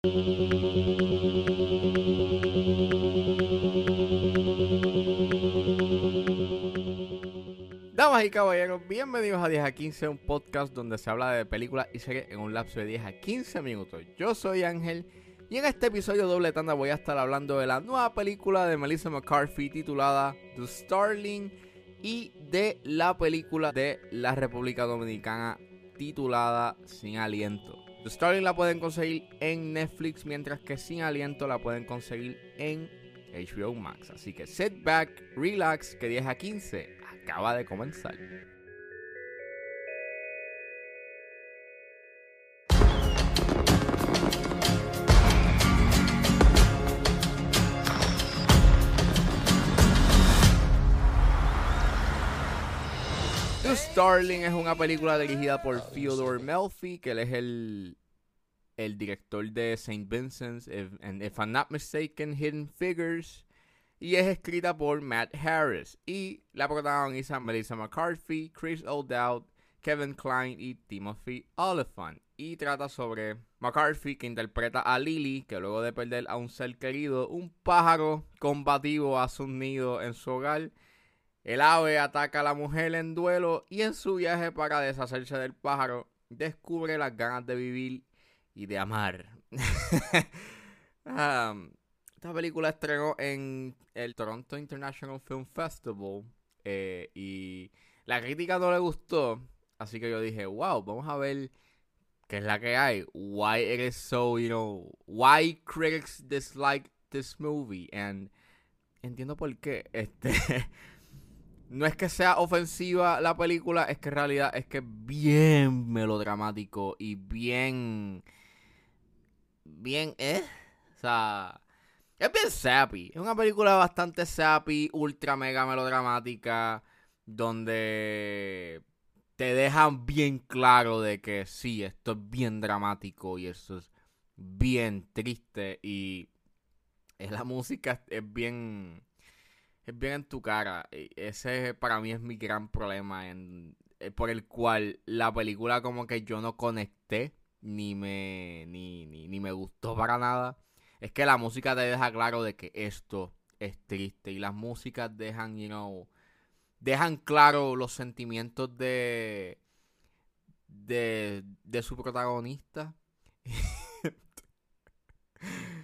Damas y caballeros, bienvenidos a 10 a 15, un podcast donde se habla de películas y series en un lapso de 10 a 15 minutos. Yo soy Ángel y en este episodio doble tanda voy a estar hablando de la nueva película de Melissa McCarthy titulada The Starling y de la película de la República Dominicana titulada Sin Aliento. The Starling la pueden conseguir en Netflix, mientras que Sin Aliento la pueden conseguir en HBO Max. Así que sit back, relax, que 10 a 15 acaba de comenzar. Starling es una película dirigida por Theodore Melfi, que él es el, el director de St. Vincent's, if, and if I'm not mistaken, Hidden Figures. Y es escrita por Matt Harris. Y la protagoniza Melissa McCarthy, Chris O'Dowd, Kevin Klein y Timothy Oliphant. Y trata sobre McCarthy, que interpreta a Lily, que luego de perder a un ser querido, un pájaro combativo a su nido en su hogar. El ave ataca a la mujer en duelo y en su viaje para deshacerse del pájaro, descubre las ganas de vivir y de amar. um, esta película estrenó en el Toronto International Film Festival eh, y la crítica no le gustó, así que yo dije, wow, vamos a ver qué es la que hay. Why it is so, you know, why critics dislike this movie and entiendo por qué. Este no es que sea ofensiva la película, es que en realidad es que es bien melodramático y bien bien eh, o sea, es bien sappy. Es una película bastante sappy, ultra mega melodramática, donde te dejan bien claro de que sí, esto es bien dramático y eso es bien triste y la música es bien es bien en tu cara. Ese para mí es mi gran problema en, por el cual la película como que yo no conecté ni me ni, ni, ni me gustó para nada es que la música te deja claro de que esto es triste y las músicas dejan, you know, dejan claro los sentimientos de de, de su protagonista.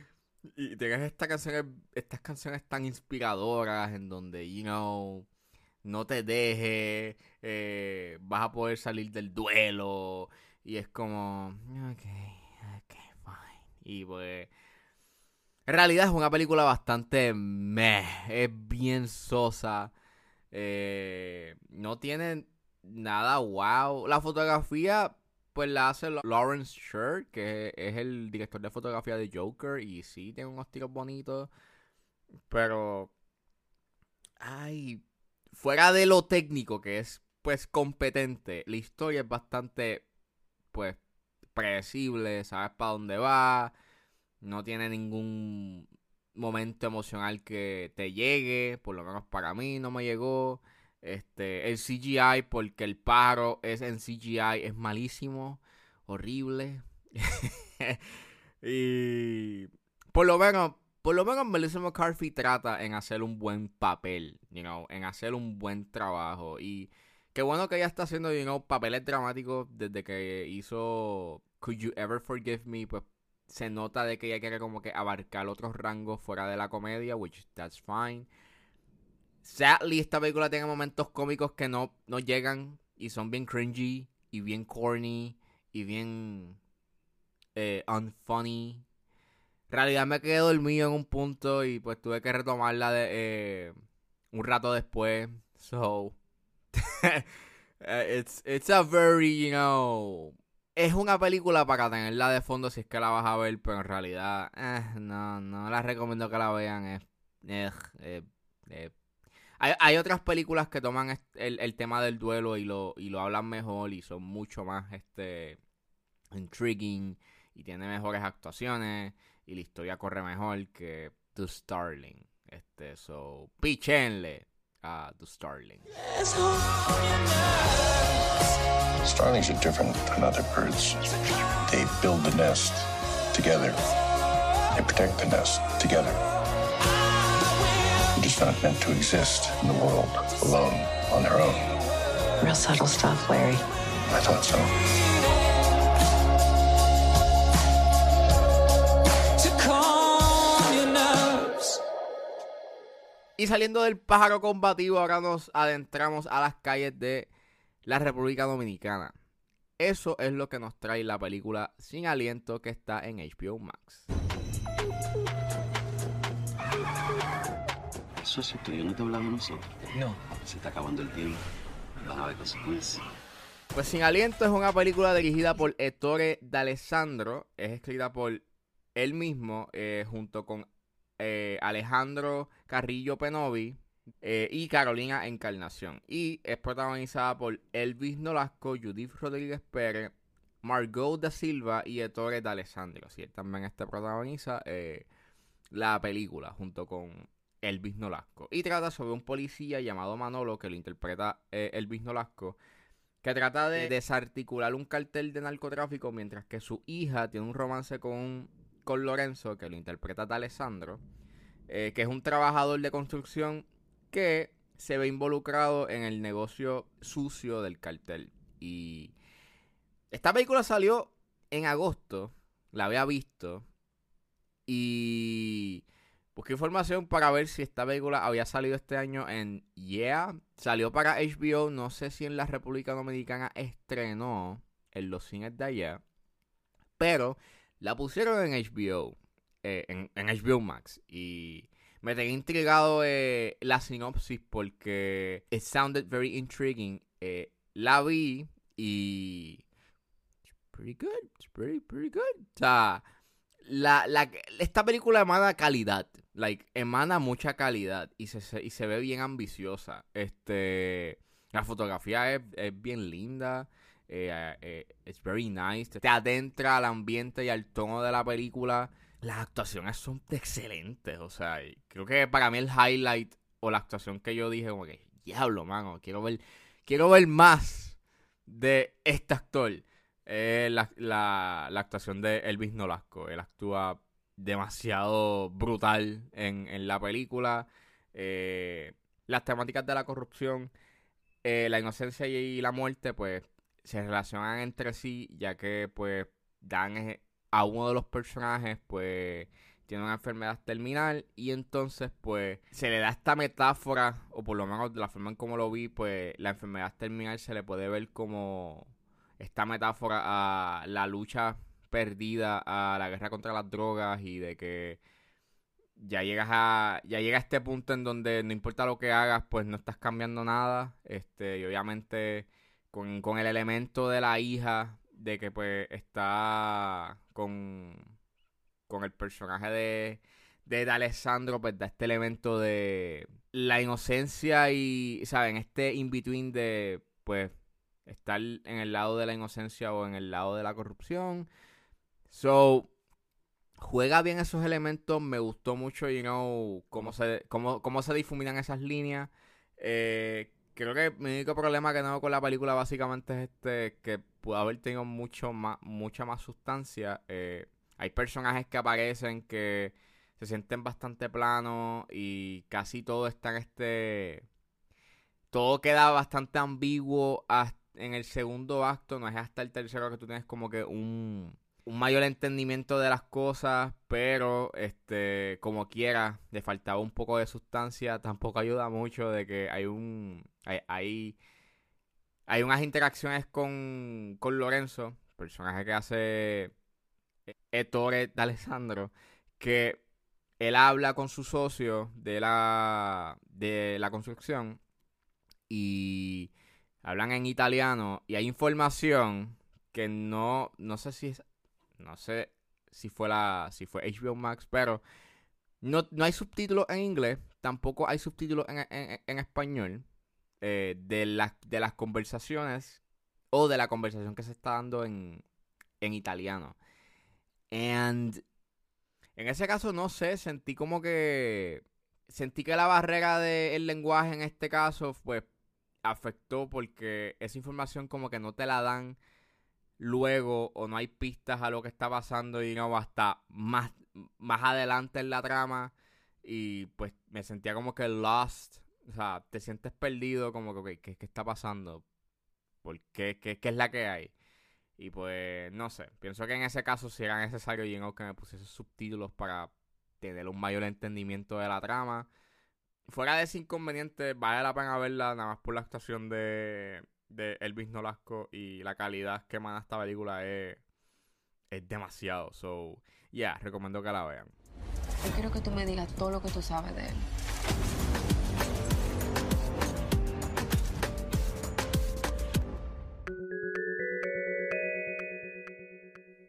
y tienes esta canción, estas canciones tan inspiradoras en donde, you know, no te dejes, eh, vas a poder salir del duelo. Y es como, ok, ok, fine. Y pues en realidad es una película bastante meh, es bien sosa. Eh, no tiene nada wow. La fotografía, pues la hace Lawrence Sher, que es el director de fotografía de Joker. Y sí, tiene unos tiros bonitos. Pero. Ay. Fuera de lo técnico, que es pues competente, la historia es bastante. Pues. predecible, sabes para dónde va no tiene ningún momento emocional que te llegue, por lo menos para mí no me llegó. Este, el CGI, porque el paro es en CGI, es malísimo, horrible. y por lo menos, por lo menos Melissa McCarthy trata en hacer un buen papel, you know, en hacer un buen trabajo. Y qué bueno que ella está haciendo, you know, papeles dramáticos desde que hizo Could You Ever Forgive Me, pues se nota de que ella quiere como que abarcar otros rangos fuera de la comedia, which that's fine. Sadly, esta película tiene momentos cómicos que no, no llegan y son bien cringy y bien corny y bien eh, unfunny. En realidad me quedé dormido en un punto y pues tuve que retomarla de, eh, un rato después. So, it's, it's a very, you know, es una película para tenerla de fondo si es que la vas a ver, pero en realidad, eh, no, no la recomiendo que la vean. Es, eh, eh, hay, otras películas que toman el, el, tema del duelo y lo, y lo hablan mejor y son mucho más este intriguing y tiene mejores actuaciones y la historia corre mejor que The Starling. Este, so, pichenle a The Starling. Starlings are different than other birds. They build a nest together. They protect the nest together. Just not meant to exist in the world alone on their own. Real subtle stuff, Larry. I thought so. Y saliendo del pájaro combativo, ahora nos adentramos a las calles de la República Dominicana. Eso es lo que nos trae la película Sin Aliento que está en HBO Max. Eso es cierto, yo no te he hablado de nosotros. No. Se está acabando el tiempo. Van a haber consecuencias. Pues Sin Aliento es una película dirigida por Ettore D'Alessandro. Es escrita por él mismo eh, junto con eh, Alejandro Carrillo Penovi eh, y Carolina Encarnación. Y es protagonizada por Elvis Nolasco, Judith Rodríguez Pérez, Margot da Silva y Ettore D'Alessandro. Él también este protagoniza la película junto con Elvis Nolasco. Y trata sobre un policía llamado Manolo que lo interpreta eh, Elvis Nolasco. Que trata de desarticular un cartel de narcotráfico mientras que su hija tiene un romance con, con Lorenzo, que lo interpreta D'Alessandro, eh, que es un trabajador de construcción que se ve involucrado en el negocio sucio del cartel. Y esta película salió en agosto, la había visto, y busqué información para ver si esta película había salido este año en Yeah. Salió para HBO, no sé si en la República Dominicana estrenó en los cines de allá, pero la pusieron en HBO, eh, en, HBO Max, y me tenía intrigado eh, la sinopsis porque it sounded very intriguing. Eh, la vi y it's pretty good, it's pretty, pretty good. O sea, esta película emana calidad, like, emana mucha calidad y se, se- y se ve bien ambiciosa. Este, la fotografía es, es bien linda. Eh, eh, it's very nice. Te adentra al ambiente y al tono de la película. Las actuaciones son excelentes. O sea, creo que para mí el highlight o la actuación que yo dije, como que, diablo, mano, quiero ver, quiero ver más de este actor. Eh, la, la, la actuación de Elvis Nolasco. Él actúa demasiado brutal en, en la película. Eh, las temáticas de la corrupción, eh, la inocencia y la muerte, pues se relacionan entre sí, ya que pues dan a uno de los personajes, pues tiene una enfermedad terminal y entonces pues se le da esta metáfora, o por lo menos de la forma en como lo vi, pues la enfermedad terminal se le puede ver como esta metáfora a la lucha perdida, a la guerra contra las drogas y de que ya llegas a ya llega a este punto en donde no importa lo que hagas, pues no estás cambiando nada, este y obviamente con, con el elemento de la hija de que pues está con con el personaje de de pues da este elemento de la inocencia y saben este in between de pues estar en el lado de la inocencia o en el lado de la corrupción so juega bien esos elementos me gustó mucho you know cómo se cómo, cómo se difuminan esas líneas. Eh, creo que mi único problema que tengo con la película básicamente es este que pudo haber tenido mucho más mucha más sustancia. Eh, hay personajes que aparecen que se sienten bastante planos y casi todo está en este todo queda bastante ambiguo en el segundo acto no es hasta el tercero que tú tienes como que un, un mayor entendimiento de las cosas, pero este como quiera, le faltaba un poco de sustancia, tampoco ayuda mucho de que hay un hay hay, unas interacciones con, con Lorenzo, personaje que hace Ettore D'Alessandro, que él habla con su socio de la de la construcción y hablan en italiano y hay información que no no sé si es no sé si fue la si fue HBO Max pero no, no hay subtítulos en inglés tampoco hay subtítulos en, en- español eh, de las de las conversaciones o de la conversación que se está dando en en italiano. And en ese caso no sé sentí como que sentí que la barrera del lenguaje en este caso pues afectó porque esa información como que no te la dan luego o no hay pistas a lo que está pasando y no hasta más, más adelante en la trama y pues me sentía como que lost, o sea, te sientes perdido como que, ¿qué, qué está pasando? ¿Por qué? ¿Qué, qué es la que hay? Y pues, no sé, pienso que en ese caso si era necesario y que me pusiese subtítulos para tener un mayor entendimiento de la trama. Fuera de ese inconveniente, vale la pena verla nada más por la actuación de, de Elvis Nolasco y la calidad que emana esta película es, es demasiado. So, yeah, recomiendo que la vean. Yo quiero que tú me digas todo lo que tú sabes de él.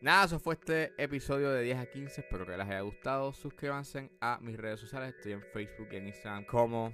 Nada, eso fue este episodio de 10 a 15. Espero que les haya gustado. Suscríbanse a mis redes sociales. Estoy en Facebook y en Instagram como